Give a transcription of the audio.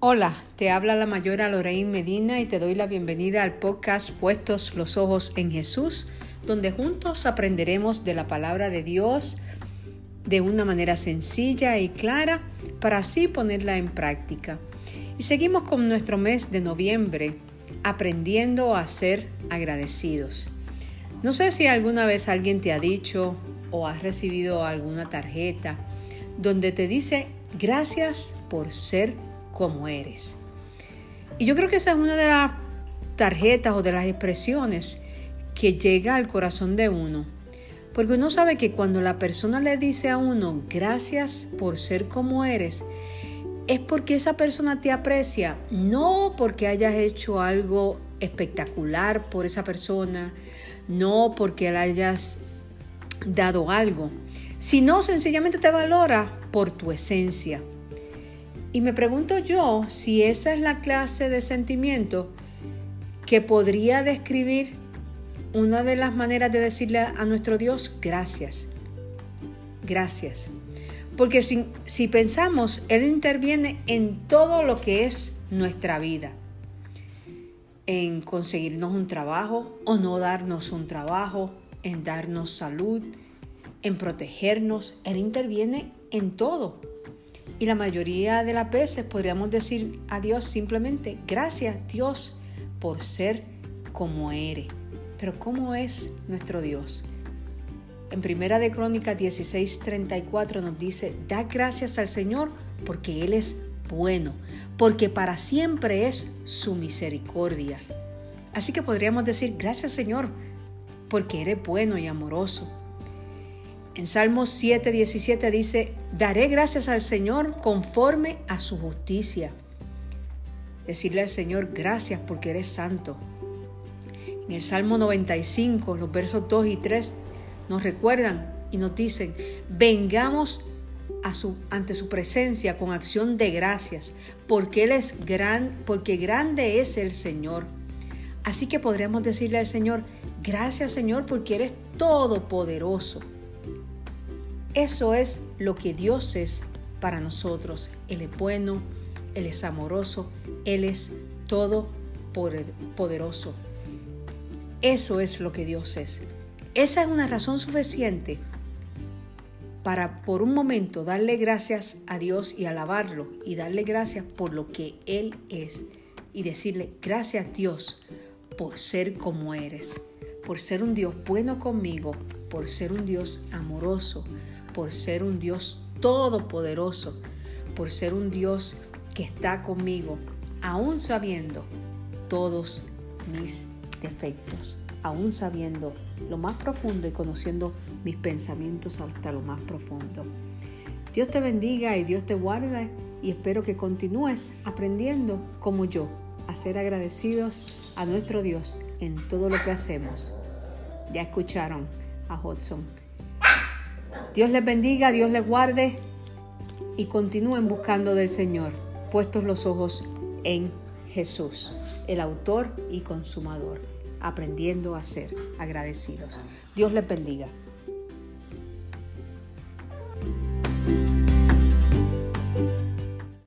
Hola, te habla la mayora Lorraine Medina y te doy la bienvenida al podcast Puestos los Ojos en Jesús, donde juntos aprenderemos de la palabra de Dios de una manera sencilla y clara para así ponerla en práctica. Y seguimos con nuestro mes de noviembre, aprendiendo a ser agradecidos. No sé si alguna vez alguien te ha dicho o has recibido alguna tarjeta donde te dice gracias por ser como eres. Y yo creo que esa es una de las tarjetas o de las expresiones que llega al corazón de uno. Porque uno sabe que cuando la persona le dice a uno gracias por ser como eres, es porque esa persona te aprecia, no porque hayas hecho algo espectacular por esa persona, no porque le hayas dado algo, sino sencillamente te valora por tu esencia. Y me pregunto yo si esa es la clase de sentimiento que podría describir una de las maneras de decirle a nuestro Dios gracias. Gracias. Porque si, si, pensamos, Él interviene en todo lo que es nuestra vida. En conseguirnos un trabajo o no darnos un trabajo, en darnos salud, en protegernos. Él interviene en todo. Y la mayoría de las veces podríamos decir a Dios simplemente, gracias Dios por ser como eres. Pero ¿cómo es nuestro Dios? En Primera de Crónicas 16:34 nos dice, da gracias al Señor porque Él es bueno, porque para siempre es su misericordia. Así que podríamos decir, gracias Señor, porque eres bueno y amoroso. En Salmos 7, 17 dice, daré gracias al Señor conforme a su justicia. Decirle al Señor, gracias porque eres santo. En el Salmo 95, los versos 2 y 3 nos recuerdan y nos dicen, vengamos ante su presencia con acción de gracias, porque Él es gran, porque grande es el Señor. Así que podríamos decirle al Señor, gracias Señor porque eres todopoderoso. Eso es lo que Dios es para nosotros. Él es bueno, Él es amoroso, Él es todopoderoso. Eso es lo que Dios es. Esa es una razón suficiente para por un momento darle gracias a Dios y alabarlo y darle gracias por lo que Él es y decirle gracias Dios por ser como eres, por ser un Dios bueno conmigo, por ser un Dios amoroso, por ser un Dios todopoderoso, por ser un Dios que está conmigo, aún sabiendo todos mis defectos, aún sabiendo lo más profundo y conociendo mis pensamientos hasta lo más profundo. Dios te bendiga y Dios te guarde y espero que continúes aprendiendo como yo a ser agradecidos a nuestro Dios en todo lo que hacemos. Ya escucharon a Hudson. Dios les bendiga, Dios les guarde y continúen buscando del Señor, puestos los ojos en Jesús, el autor y consumador, aprendiendo a ser agradecidos. Dios les bendiga.